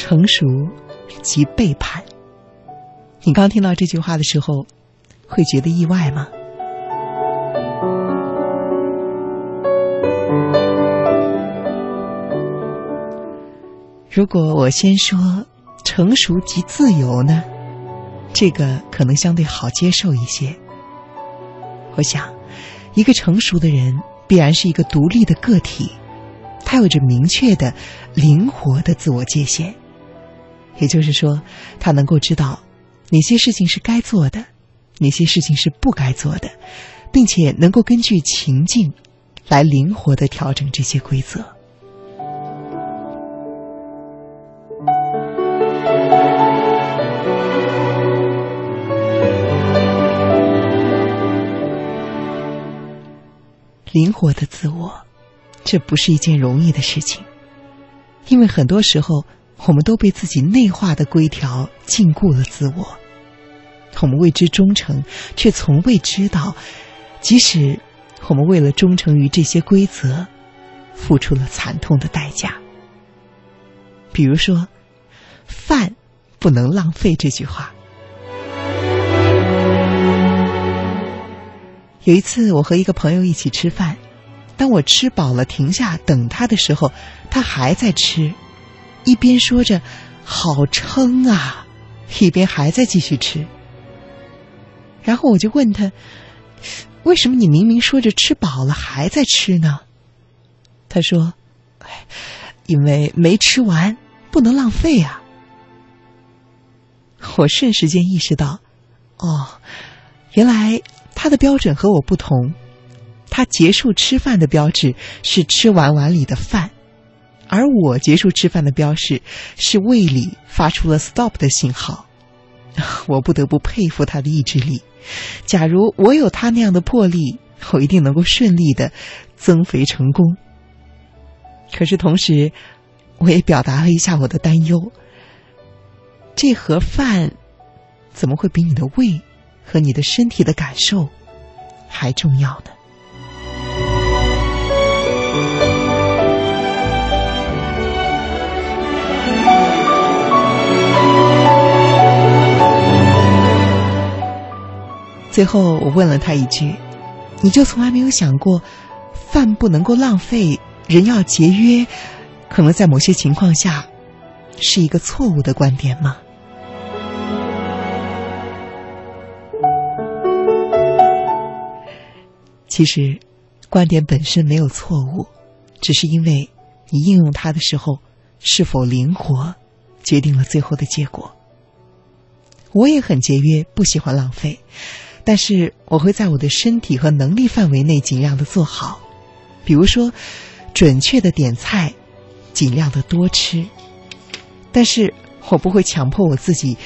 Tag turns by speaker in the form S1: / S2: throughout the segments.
S1: 成熟即背叛。你刚听到这句话的时候，会觉得意外吗？如果我先说成熟即自由呢？这个可能相对好接受一些。我想，一个成熟的人必然是一个独立的个体，他有着明确的、灵活的自我界限。也就是说，他能够知道哪些事情是该做的，哪些事情是不该做的，并且能够根据情境来灵活的调整这些规则。灵活的自我，这不是一件容易的事情，因为很多时候我们都被自己内化的规条禁锢了自我。我们为之忠诚，却从未知道，即使我们为了忠诚于这些规则，付出了惨痛的代价。比如说，“饭不能浪费”这句话。有一次，我和一个朋友一起吃饭，当我吃饱了停下等他的时候，他还在吃，一边说着“好撑啊”，一边还在继续吃。然后我就问他：“为什么你明明说着吃饱了还在吃呢？”他说：“因为没吃完，不能浪费啊。”我瞬时间意识到，哦，原来。他的标准和我不同，他结束吃饭的标志是吃完碗里的饭，而我结束吃饭的标识是胃里发出了 stop 的信号。我不得不佩服他的意志力。假如我有他那样的魄力，我一定能够顺利的增肥成功。可是同时，我也表达了一下我的担忧：这盒饭怎么会比你的胃？和你的身体的感受还重要呢。最后，我问了他一句：“你就从来没有想过，饭不能够浪费，人要节约，可能在某些情况下是一个错误的观点吗？”其实，观点本身没有错误，只是因为你应用它的时候是否灵活，决定了最后的结果。我也很节约，不喜欢浪费，但是我会在我的身体和能力范围内尽量的做好，比如说准确的点菜，尽量的多吃。但是我不会强迫我自己，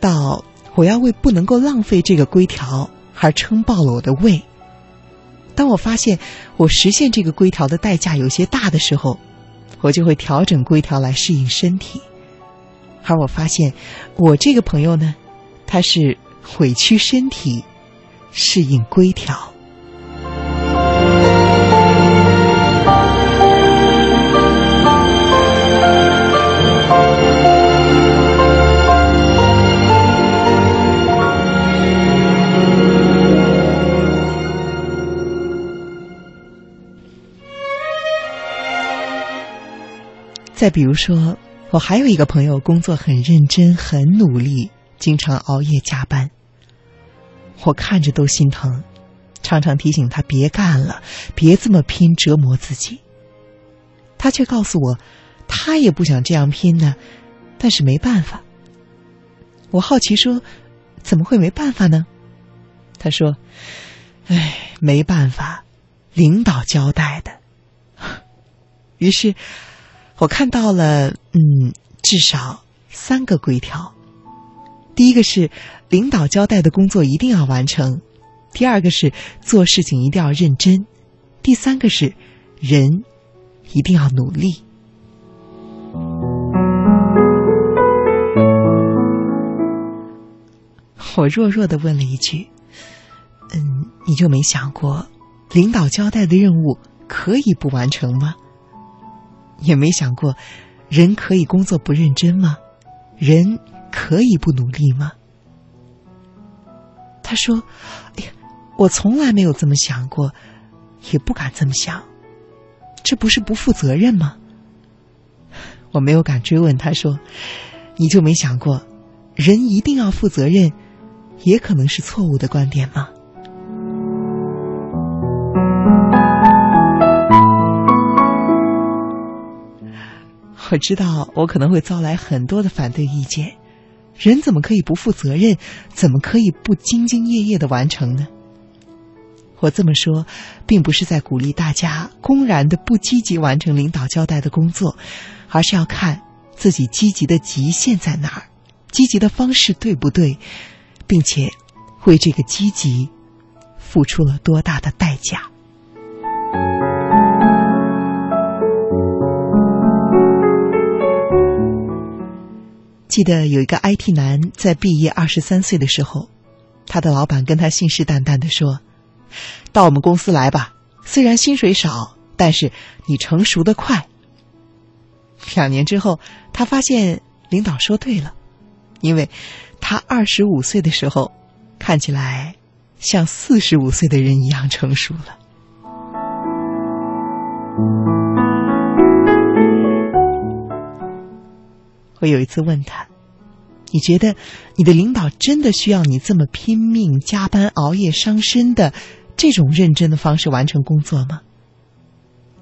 S1: 到我要为不能够浪费这个规条而撑爆了我的胃。当我发现我实现这个规条的代价有些大的时候，我就会调整规条来适应身体。而我发现我这个朋友呢，他是委屈身体，适应规条。再比如说，我还有一个朋友，工作很认真、很努力，经常熬夜加班。我看着都心疼，常常提醒他别干了，别这么拼，折磨自己。他却告诉我，他也不想这样拼呢，但是没办法。我好奇说，怎么会没办法呢？他说：“哎，没办法，领导交代的。”于是。我看到了，嗯，至少三个规条。第一个是领导交代的工作一定要完成；第二个是做事情一定要认真；第三个是人一定要努力。我弱弱的问了一句：“嗯，你就没想过，领导交代的任务可以不完成吗？”也没想过，人可以工作不认真吗？人可以不努力吗？他说：“哎呀，我从来没有这么想过，也不敢这么想，这不是不负责任吗？”我没有敢追问。他说：“你就没想过，人一定要负责任，也可能是错误的观点吗？”我知道我可能会遭来很多的反对意见。人怎么可以不负责任？怎么可以不兢兢业业的完成呢？我这么说，并不是在鼓励大家公然的不积极完成领导交代的工作，而是要看自己积极的极限在哪儿，积极的方式对不对，并且为这个积极付出了多大的代价。记得有一个 IT 男在毕业二十三岁的时候，他的老板跟他信誓旦旦的说：“到我们公司来吧，虽然薪水少，但是你成熟的快。”两年之后，他发现领导说对了，因为他二十五岁的时候，看起来像四十五岁的人一样成熟了。我有一次问他：“你觉得你的领导真的需要你这么拼命加班熬夜伤身的这种认真的方式完成工作吗？”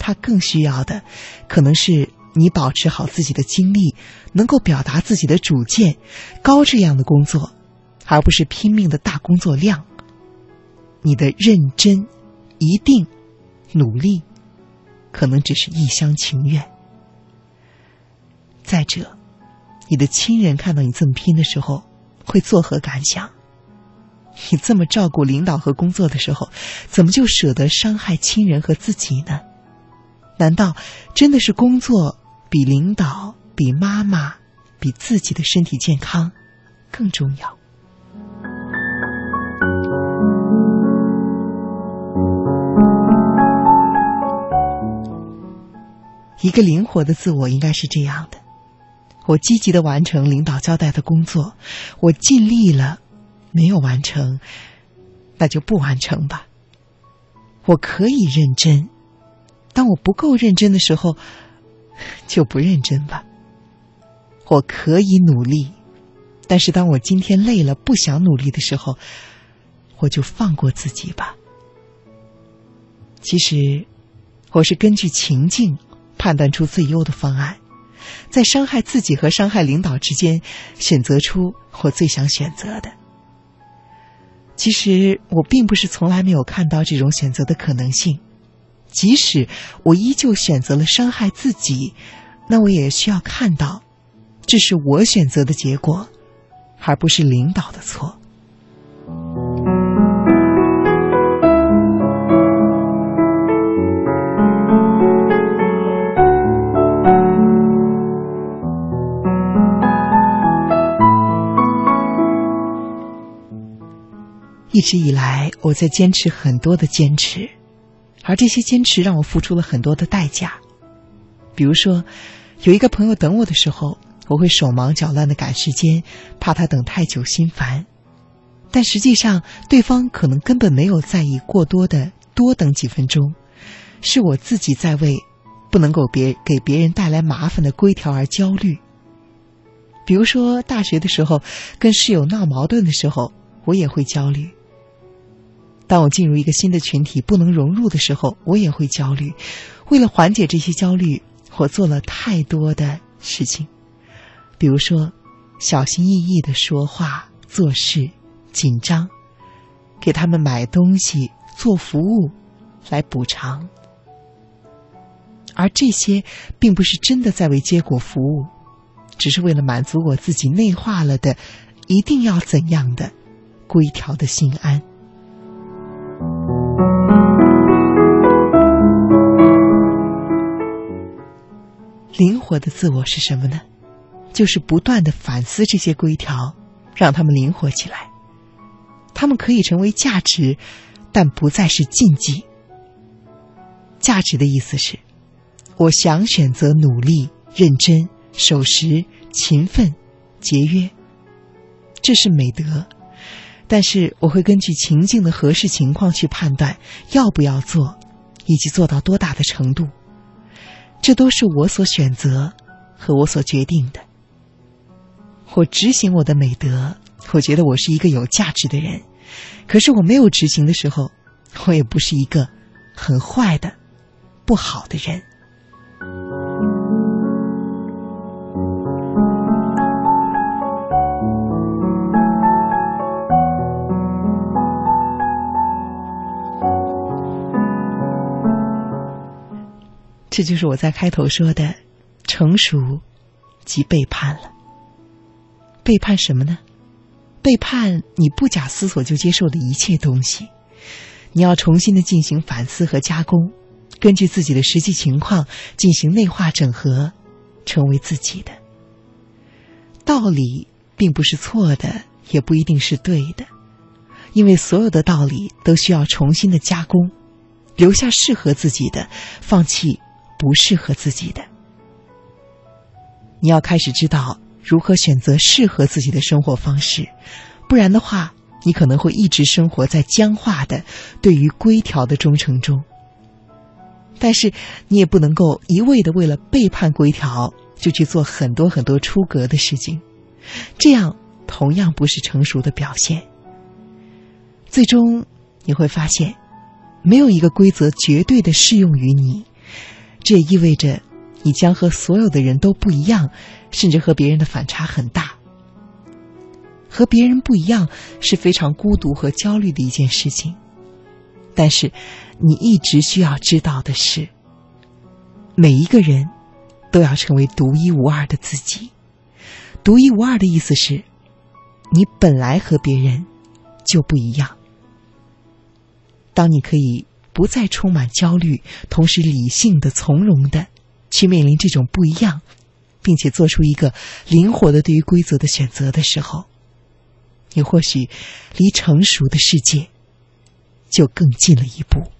S1: 他更需要的可能是你保持好自己的精力，能够表达自己的主见，高质量的工作，而不是拼命的大工作量。你的认真、一定、努力，可能只是一厢情愿。再者。你的亲人看到你这么拼的时候，会作何感想？你这么照顾领导和工作的时候，怎么就舍得伤害亲人和自己呢？难道真的是工作比领导、比妈妈、比自己的身体健康更重要？一个灵活的自我应该是这样的。我积极的完成领导交代的工作，我尽力了，没有完成，那就不完成吧。我可以认真，当我不够认真的时候，就不认真吧。我可以努力，但是当我今天累了不想努力的时候，我就放过自己吧。其实，我是根据情境判断出最优的方案。在伤害自己和伤害领导之间，选择出我最想选择的。其实我并不是从来没有看到这种选择的可能性，即使我依旧选择了伤害自己，那我也需要看到，这是我选择的结果，而不是领导的错。一直以来，我在坚持很多的坚持，而这些坚持让我付出了很多的代价。比如说，有一个朋友等我的时候，我会手忙脚乱的赶时间，怕他等太久心烦。但实际上，对方可能根本没有在意过多的多等几分钟，是我自己在为不能够别给别人带来麻烦的规条而焦虑。比如说，大学的时候跟室友闹矛盾的时候，我也会焦虑。当我进入一个新的群体不能融入的时候，我也会焦虑。为了缓解这些焦虑，我做了太多的事情，比如说小心翼翼的说话、做事，紧张，给他们买东西、做服务，来补偿。而这些并不是真的在为结果服务，只是为了满足我自己内化了的一定要怎样的规条的心安。灵活的自我是什么呢？就是不断的反思这些规条，让他们灵活起来。他们可以成为价值，但不再是禁忌。价值的意思是，我想选择努力，认真、守时、勤奋、节约，这是美德。但是我会根据情境的合适情况去判断要不要做，以及做到多大的程度。这都是我所选择和我所决定的。我执行我的美德，我觉得我是一个有价值的人。可是我没有执行的时候，我也不是一个很坏的、不好的人。这就是我在开头说的，成熟即背叛了。背叛什么呢？背叛你不假思索就接受的一切东西。你要重新的进行反思和加工，根据自己的实际情况进行内化整合，成为自己的。道理并不是错的，也不一定是对的，因为所有的道理都需要重新的加工，留下适合自己的，放弃。不适合自己的，你要开始知道如何选择适合自己的生活方式，不然的话，你可能会一直生活在僵化的对于规条的忠诚中。但是，你也不能够一味的为了背叛规条就去做很多很多出格的事情，这样同样不是成熟的表现。最终你会发现，没有一个规则绝对的适用于你。这也意味着，你将和所有的人都不一样，甚至和别人的反差很大。和别人不一样是非常孤独和焦虑的一件事情。但是，你一直需要知道的是，每一个人都要成为独一无二的自己。独一无二的意思是，你本来和别人就不一样。当你可以。不再充满焦虑，同时理性的、从容的去面临这种不一样，并且做出一个灵活的对于规则的选择的时候，你或许离成熟的世界就更近了一步。